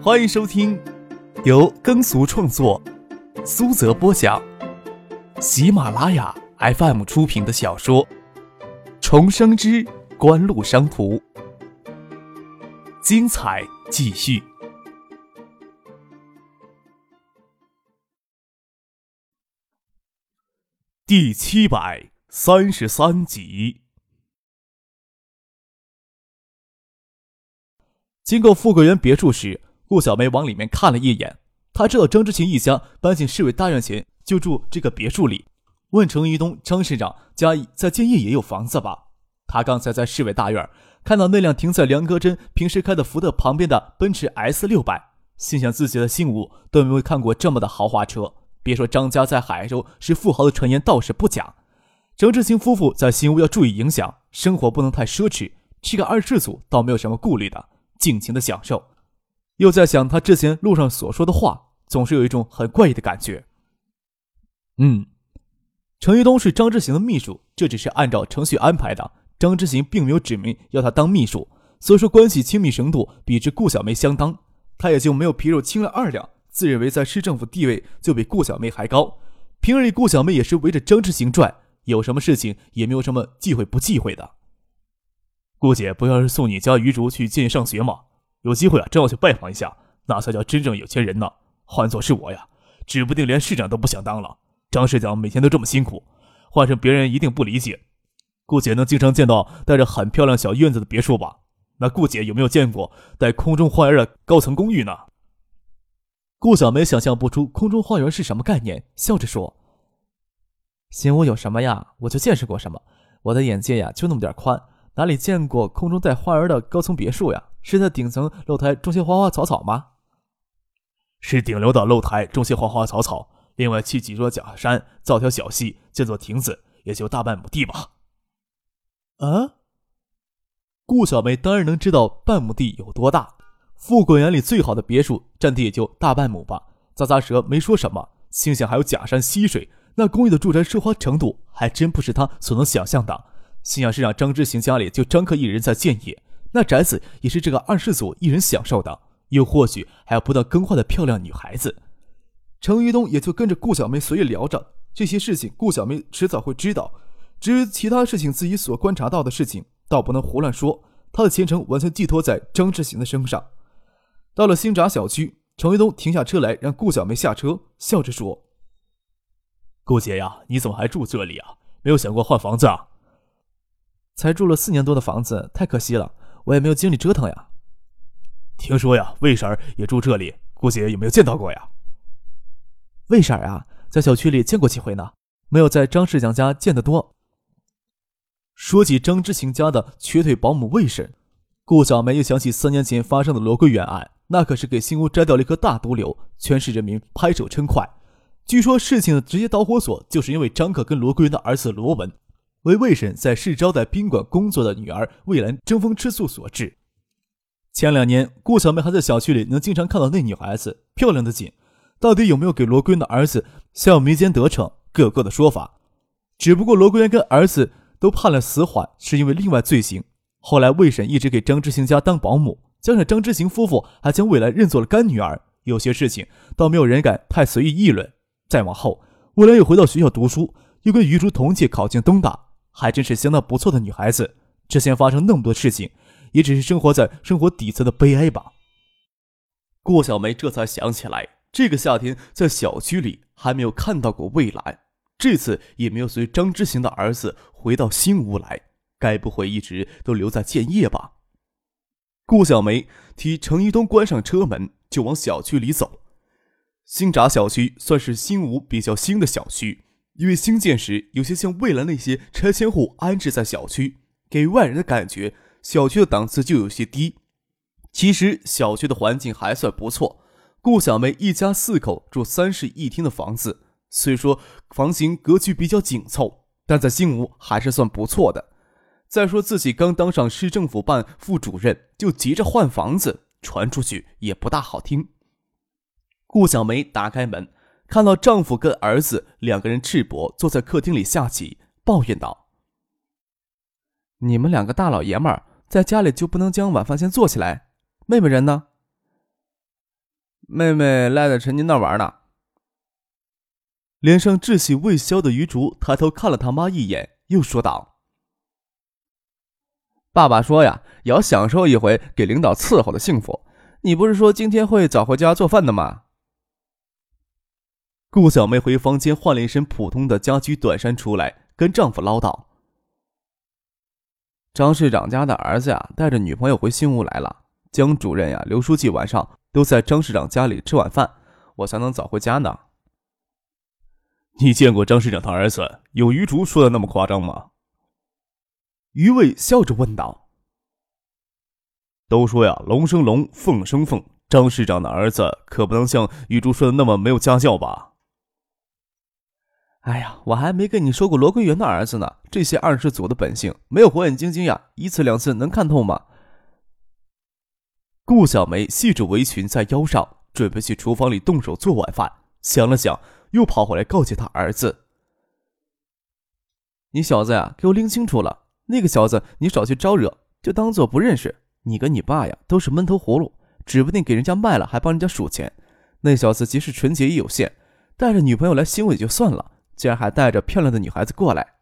欢迎收听由耕俗创作、苏泽播讲、喜马拉雅 FM 出品的小说《重生之官路商途》，精彩继续，第七百三十三集。经过富贵园别墅时，顾小梅往里面看了一眼。她知道张之行一家搬进市委大院前就住这个别墅里。问程一东：“张市长家在建业也有房子吧？”他刚才在市委大院看到那辆停在梁戈珍平时开的福特旁边的奔驰 S 六百，心想自己的新屋都没有看过这么的豪华车。别说张家在海州是富豪的传言倒是不假。张之行夫妇在新屋要注意影响，生活不能太奢侈。这个二世祖倒没有什么顾虑的。尽情的享受，又在想他之前路上所说的话，总是有一种很怪异的感觉。嗯，程玉东是张之行的秘书，这只是按照程序安排的。张之行并没有指明要他当秘书，所以说关系亲密程度比之顾小梅相当，他也就没有皮肉轻了二两，自认为在市政府地位就比顾小梅还高。平日里顾小梅也是围着张之行转，有什么事情也没有什么忌讳不忌讳的。顾姐不要是送你家余竹去建业上学吗？有机会啊，正要去拜访一下，那才叫真正有钱人呢。换做是我呀，指不定连市长都不想当了。张市长每天都这么辛苦，换成别人一定不理解。顾姐能经常见到带着很漂亮小院子的别墅吧？那顾姐有没有见过带空中花园的高层公寓呢？顾小梅想象不出空中花园是什么概念，笑着说：“新屋有什么呀？我就见识过什么。我的眼界呀，就那么点宽。”哪里见过空中带花园的高层别墅呀？是在顶层露台种些花花草草吗？是顶楼的露台种些花花草草，另外砌几座假山，造条小溪，建座亭子，也就大半亩地吧。啊？顾小梅当然能知道半亩地有多大。富贵园里最好的别墅占地也就大半亩吧。咂咂舌没说什么，心想还有假山溪水，那公寓的住宅奢华程度还真不是他所能想象的。心想是让张之行家里就张克一人在建业，那宅子也是这个二世祖一人享受的，又或许还有不断更换的漂亮女孩子。程玉东也就跟着顾小梅随意聊着这些事情，顾小梅迟早会知道。至于其他事情，自己所观察到的事情，倒不能胡乱说。他的前程完全寄托在张志行的身上。到了新闸小区，程玉东停下车来，让顾小梅下车，笑着说：“顾姐呀，你怎么还住这里啊？没有想过换房子啊？”才住了四年多的房子，太可惜了，我也没有精力折腾呀。听说呀，魏婶儿也住这里，顾姐有没有见到过呀？魏婶儿啊，在小区里见过几回呢，没有在张世强家见得多。说起张之行家的瘸腿保姆魏婶，顾小梅又想起三年前发生的罗桂远案，那可是给新屋摘掉了一颗大毒瘤，全市人民拍手称快。据说事情的直接导火索，就是因为张可跟罗桂元的儿子罗文。为魏婶在市招待宾馆工作的女儿魏兰争风吃醋所致。前两年，顾小梅还在小区里能经常看到那女孩子，漂亮的紧。到底有没有给罗桂元的儿子向迷奸得逞，各有各的说法。只不过罗桂元跟儿子都判了死缓，是因为另外罪行。后来魏婶一直给张之行家当保姆，加上张之行夫妇还将魏兰认作了干女儿，有些事情倒没有人敢太随意议论。再往后，魏兰又回到学校读书，又跟余竹同届考进东大。还真是相当不错的女孩子。之前发生那么多事情，也只是生活在生活底层的悲哀吧。顾小梅这才想起来，这个夏天在小区里还没有看到过魏兰，这次也没有随张之行的儿子回到新屋来，该不会一直都留在建业吧？顾小梅替程一东关上车门，就往小区里走。新闸小区算是新屋比较新的小区。因为兴建时有些像未来那些拆迁户安置在小区，给外人的感觉，小区的档次就有些低。其实小区的环境还算不错。顾小梅一家四口住三室一厅的房子，虽说房型格局比较紧凑，但在新屋还是算不错的。再说自己刚当上市政府办副主任，就急着换房子，传出去也不大好听。顾小梅打开门。看到丈夫跟儿子两个人赤膊坐在客厅里下棋，抱怨道：“你们两个大老爷们儿在家里就不能将晚饭先做起来？妹妹人呢？”妹妹赖在陈金那玩呢。脸上稚气未消的余竹抬头看了他妈一眼，又说道：“爸爸说呀，也要享受一回给领导伺候的幸福。你不是说今天会早回家做饭的吗？”顾小梅回房间换了一身普通的家居短衫出来，跟丈夫唠叨：“张市长家的儿子呀，带着女朋友回新屋来了。江主任呀，刘书记晚上都在张市长家里吃晚饭，我才能早回家呢。”你见过张市长他儿子有余竹说的那么夸张吗？余伟笑着问道。都说呀，龙生龙，凤生凤，张市长的儿子可不能像余竹说的那么没有家教吧？哎呀，我还没跟你说过罗桂元的儿子呢。这些二世祖的本性，没有火眼金睛呀，一次两次能看透吗？顾小梅系着围裙在腰上，准备去厨房里动手做晚饭。想了想，又跑回来告诫他儿子：“你小子呀，给我拎清楚了，那个小子你少去招惹，就当做不认识。你跟你爸呀，都是闷头葫芦，指不定给人家卖了，还帮人家数钱。那小子即使纯洁也有限，带着女朋友来新屋也就算了。”竟然还带着漂亮的女孩子过来，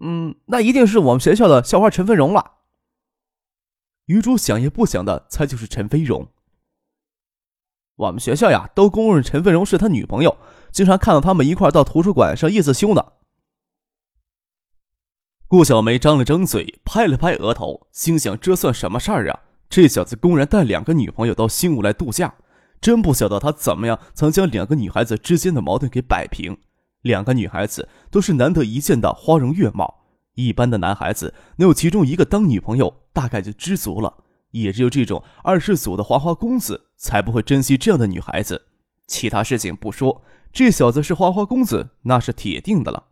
嗯，那一定是我们学校的校花陈飞荣了。余珠想也不想的猜就是陈飞荣。我们学校呀，都公认陈飞荣是他女朋友，经常看到他们一块到图书馆上夜自修呢。顾小梅张了张嘴，拍了拍额头，心想：这算什么事儿啊？这小子公然带两个女朋友到新屋来度假，真不晓得他怎么样曾将两个女孩子之间的矛盾给摆平。两个女孩子都是难得一见的花容月貌，一般的男孩子能有其中一个当女朋友，大概就知足了。也只有这种二世祖的花花公子，才不会珍惜这样的女孩子。其他事情不说，这小子是花花公子，那是铁定的了。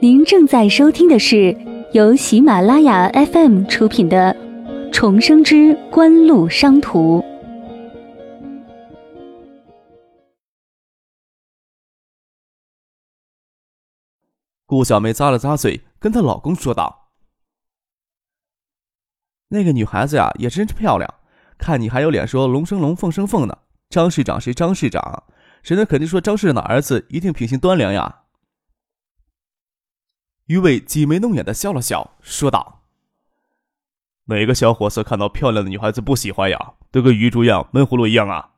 您正在收听的是由喜马拉雅 FM 出品的。重生之官路商途。顾小梅咂了咂嘴，跟她老公说道：“那个女孩子呀，也真是漂亮。看你还有脸说龙生龙，凤生凤呢。张市长谁？张市长，谁能肯定说张市长的儿子一定品行端良呀？”于伟挤眉弄眼的笑了笑，说道。哪个小伙子看到漂亮的女孩子不喜欢呀？都跟鱼珠样闷葫芦一样啊！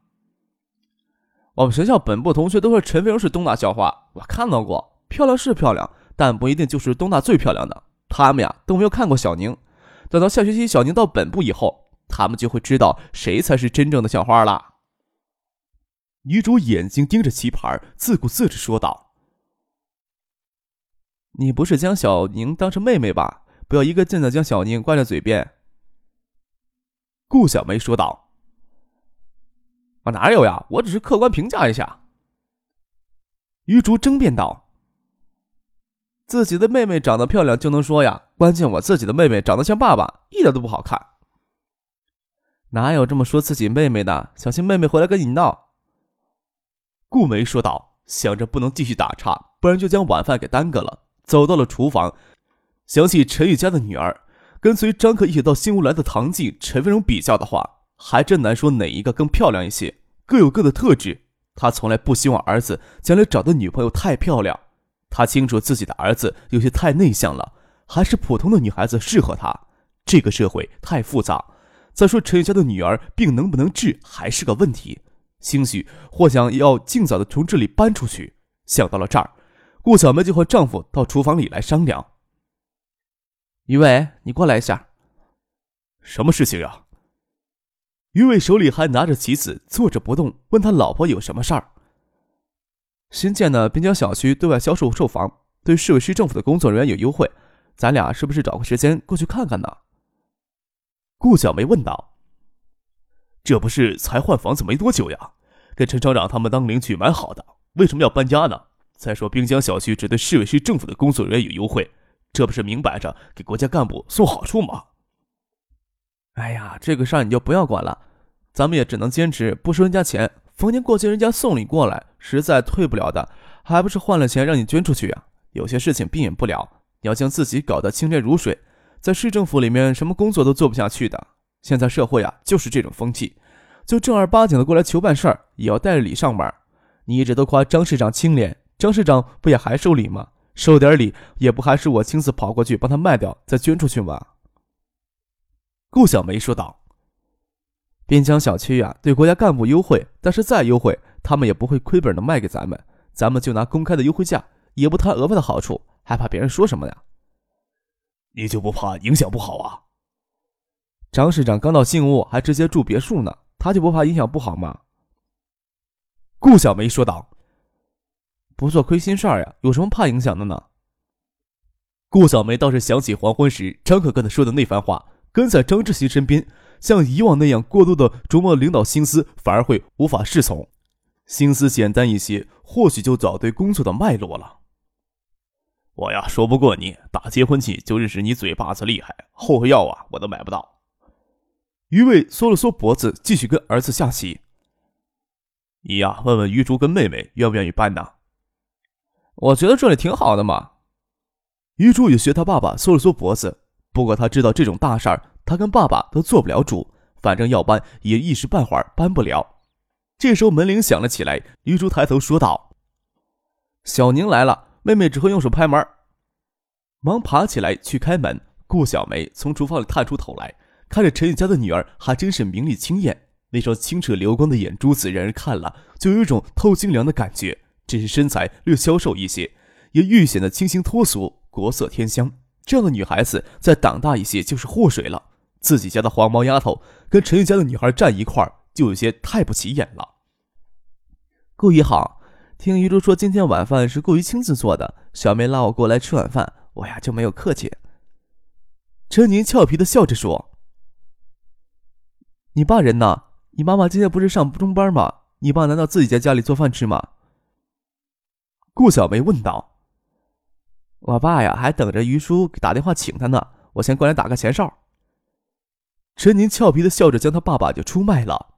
我们学校本部同学都说陈飞荣是东大校花，我看到过，漂亮是漂亮，但不一定就是东大最漂亮的。他们呀都没有看过小宁，等到下学期小宁到本部以后，他们就会知道谁才是真正的校花了。女主眼睛盯着棋盘，自顾自地说道：“你不是将小宁当成妹妹吧？不要一个劲的将小宁挂在嘴边。”顾小梅说道：“我哪有呀？我只是客观评价一下。”余竹争辩道：“自己的妹妹长得漂亮就能说呀？关键我自己的妹妹长得像爸爸，一点都不好看。哪有这么说自己妹妹的？小心妹妹回来跟你闹。”顾梅说道，想着不能继续打岔，不然就将晚饭给耽搁了。走到了厨房，想起陈宇家的女儿。跟随张克一起到新屋来的唐静、陈飞荣比较的话，还真难说哪一个更漂亮一些。各有各的特质，他从来不希望儿子将来找的女朋友太漂亮。他清楚自己的儿子有些太内向了，还是普通的女孩子适合他。这个社会太复杂，再说陈家的女儿病能不能治还是个问题。兴许或想要尽早的从这里搬出去。想到了这儿，顾小梅就和丈夫到厨房里来商量。于伟，你过来一下。什么事情呀？于伟手里还拿着棋子，坐着不动，问他老婆有什么事儿。新建的滨江小区对外销售售房，对市委市政府的工作人员有优惠，咱俩是不是找个时间过去看看呢？顾小梅问道。这不是才换房子没多久呀？跟陈厂长他们当邻居蛮好的，为什么要搬家呢？再说滨江小区只对市委市政府的工作人员有优惠。这不是明摆着给国家干部送好处吗？哎呀，这个事儿你就不要管了，咱们也只能坚持不收人家钱。逢年过节人家送礼过来，实在退不了的，还不是换了钱让你捐出去呀？有些事情避免不了，你要将自己搞得清廉如水，在市政府里面什么工作都做不下去的。现在社会啊，就是这种风气，就正儿八经的过来求办事儿，也要带着礼上门。你一直都夸张市长清廉，张市长不也还收礼吗？收点礼也不还是我亲自跑过去帮他卖掉，再捐出去吗？顾小梅说道：“滨江小区呀，对国家干部优惠，但是再优惠，他们也不会亏本的卖给咱们。咱们就拿公开的优惠价，也不贪额外的好处，还怕别人说什么呀？你就不怕影响不好啊？张市长刚到新屋，还直接住别墅呢，他就不怕影响不好吗？”顾小梅说道：“不做亏心事儿呀，有什么怕影响的呢？”顾小梅倒是想起黄昏时张可跟她说的那番话，跟在张志新身边，像以往那样过度的琢磨领导心思，反而会无法适从。心思简单一些，或许就找对工作的脉络了。我呀，说不过你，打结婚起就认识你嘴巴子厉害，后悔药啊，我都买不到。于伟缩了缩脖子，继续跟儿子下棋。你呀，问问于竹跟妹妹愿不愿意办呢？我觉得这里挺好的嘛。于珠也学他爸爸缩了缩脖子，不过他知道这种大事儿，他跟爸爸都做不了主，反正要搬也一时半会儿搬不了。这时候门铃响了起来，于竹抬头说道：“小宁来了，妹妹只会用手拍门。”忙爬起来去开门。顾小梅从厨房里探出头来，看着陈宇家的女儿，还真是明丽清艳。那双清澈流光的眼珠子，让人看了就有一种透心凉的感觉。只是身材略消瘦一些，也愈显得清新脱俗、国色天香。这样的女孩子再长大一些就是祸水了。自己家的黄毛丫头跟陈玉家的女孩站一块儿，就有些太不起眼了。顾姨好，听于珠说今天晚饭是顾姨亲自做的，小梅拉我过来吃晚饭，我呀就没有客气。陈宁俏皮的笑着说：“你爸人呢？”你妈妈今天不是上中班吗？你爸难道自己在家里做饭吃吗？顾小梅问道。我爸呀，还等着于叔打电话请他呢。我先过来打个前哨。陈宁俏皮的笑着，将他爸爸就出卖了。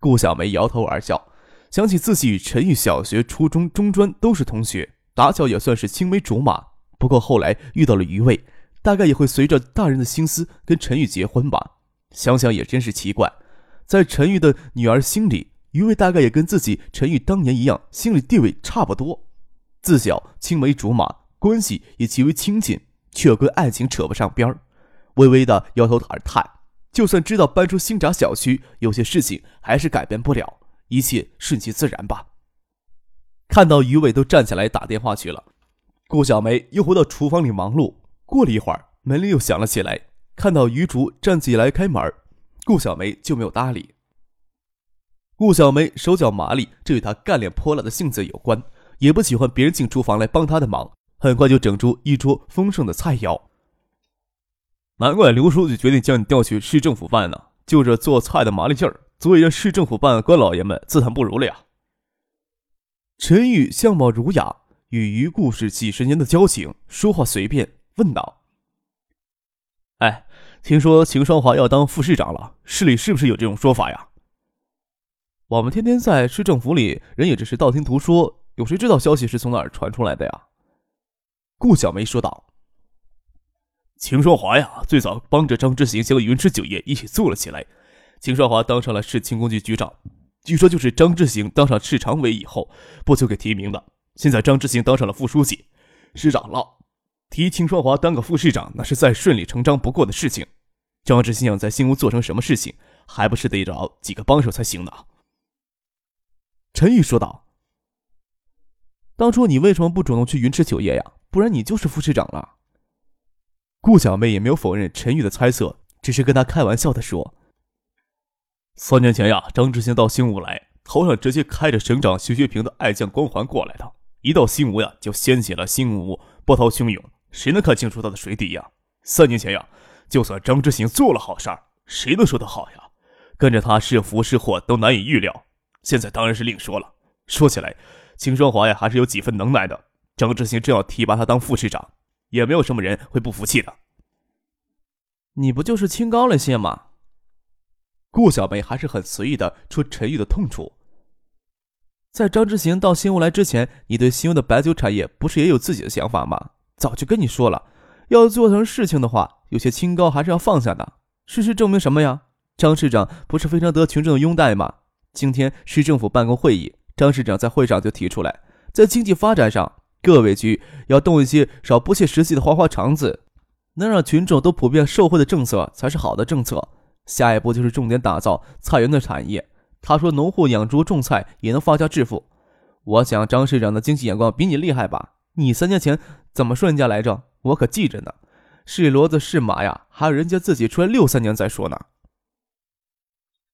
顾小梅摇头而笑，想起自己与陈玉小学、初中、中专都是同学，打小也算是青梅竹马。不过后来遇到了于卫，大概也会随着大人的心思跟陈玉结婚吧。想想也真是奇怪。在陈玉的女儿心里，于卫大概也跟自己陈玉当年一样，心理地位差不多。自小青梅竹马，关系也极为亲近，却跟爱情扯不上边儿。微微的摇头而叹，就算知道搬出新闸小区，有些事情还是改变不了，一切顺其自然吧。看到于伟都站起来打电话去了，顾小梅又回到厨房里忙碌。过了一会儿，门铃又响了起来，看到于竹站起来开门。顾小梅就没有搭理。顾小梅手脚麻利，这与她干练泼辣的性子有关，也不喜欢别人进厨房来帮他的忙，很快就整出一桌丰盛的菜肴。难怪刘书记决定将你调去市政府办呢，就这做菜的麻利劲儿，足以让市政府办官老爷们自叹不如了呀。陈宇相貌儒雅，与于顾是几十年的交情，说话随便，问道：“哎。”听说秦双华要当副市长了，市里是不是有这种说法呀？我们天天在市政府里，人也只是道听途说，有谁知道消息是从哪儿传出来的呀？顾小梅说道：“秦双华呀，最早帮着张之行将云池酒业一起做了起来。秦双华当上了市轻工局局长，据说就是张之行当上市常委以后不久给提名的。现在张之行当上了副书记、市长了。”提秦双华当个副市长，那是再顺理成章不过的事情。张志新想在新屋做成什么事情，还不是得找几个帮手才行呢？陈玉说道：“当初你为什么不主动去云池酒业呀？不然你就是副市长了。”顾小妹也没有否认陈玉的猜测，只是跟他开玩笑的说：“三年前呀，张志新到新吴来，头上直接开着省长徐学平的爱将光环过来的，一到新吴呀，就掀起了新吴波涛汹涌。”谁能看清楚他的水底呀？三年前呀，就算张之行做了好事儿，谁能说他好呀？跟着他是福是祸都难以预料。现在当然是另说了。说起来，秦双华呀还是有几分能耐的。张之行正要提拔他当副市长，也没有什么人会不服气的。你不就是清高了些吗？顾小梅还是很随意的说陈玉的痛处。在张之行到新屋来之前，你对新屋的白酒产业不是也有自己的想法吗？早就跟你说了，要做成事情的话，有些清高还是要放下的。事实证明什么呀？张市长不是非常得群众的拥戴吗？今天市政府办公会议，张市长在会上就提出来，在经济发展上，各委局要动一些少不切实际的花花肠子，能让群众都普遍受惠的政策才是好的政策。下一步就是重点打造菜园的产业。他说，农户养猪种菜也能发家致富。我想张市长的经济眼光比你厉害吧？你三年前怎么说人家来着？我可记着呢。是骡子是马呀，还有人家自己出来六三年再说呢。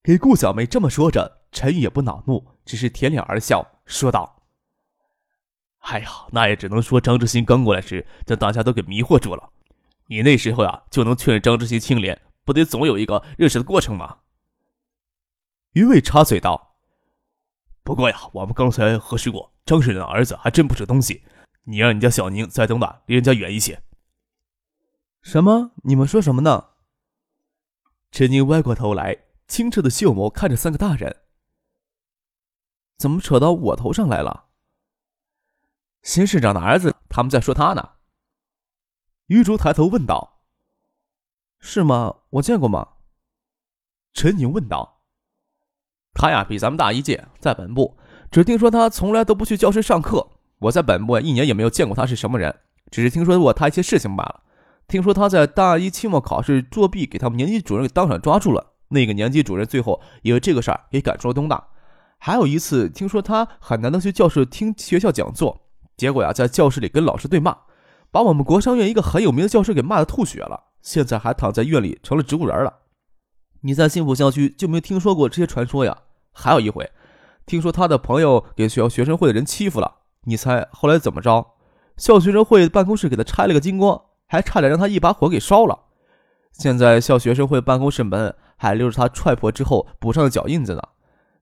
给顾小梅这么说着，陈宇也不恼怒，只是舔脸而笑，说道：“哎呀，那也只能说张志新刚过来时，将大家都给迷惑住了。你那时候呀，就能劝张志新清廉，不得总有一个认识的过程吗？”于伟插嘴道：“不过呀，我们刚才核实过，张市长的儿子还真不是东西。你让你家小宁再等等，离人家远一些。”什么？你们说什么呢？陈宁歪过头来，清澈的秀眸看着三个大人。怎么扯到我头上来了？新市长的儿子，他们在说他呢。于竹抬头问道：“是吗？我见过吗？”陈宁问道：“他呀，比咱们大一届，在本部，只听说他从来都不去教室上课。我在本部一年也没有见过他是什么人，只是听说过他一些事情罢了。”听说他在大一期末考试作弊，给他们年级主任给当场抓住了。那个年级主任最后因为这个事儿给赶出了东大。还有一次，听说他很难得去教室听学校讲座，结果呀，在教室里跟老师对骂，把我们国商院一个很有名的教师给骂的吐血了。现在还躺在院里成了植物人了。你在幸福校区就没听说过这些传说呀？还有一回，听说他的朋友给学校学生会的人欺负了，你猜后来怎么着？校学生会办公室给他拆了个精光。还差点让他一把火给烧了，现在校学生会办公室门还留着他踹破之后补上的脚印子呢。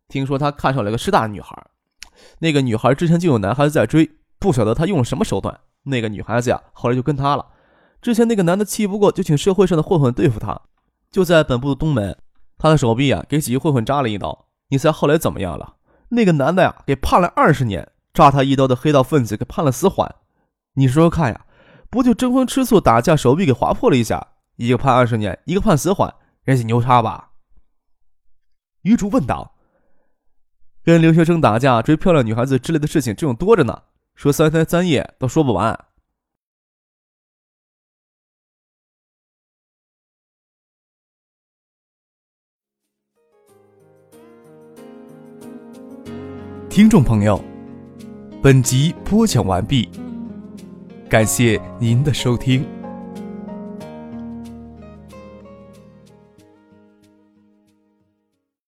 听说他看上了个师大女孩，那个女孩之前就有男孩子在追，不晓得他用了什么手段。那个女孩子呀，后来就跟他了。之前那个男的气不过，就请社会上的混混对付他。就在本部的东门，他的手臂啊给几个混混扎了一刀。你猜后来怎么样了？那个男的呀给判了二十年，扎他一刀的黑道分子给判了死缓。你说说看呀。不就争风吃醋打架，手臂给划破了一下，一个判二十年，一个判死缓，人家牛叉吧？余竹问道。跟留学生打架、追漂亮女孩子之类的事情，这种多着呢，说三天三夜都说不完。听众朋友，本集播讲完毕。感谢您的收听。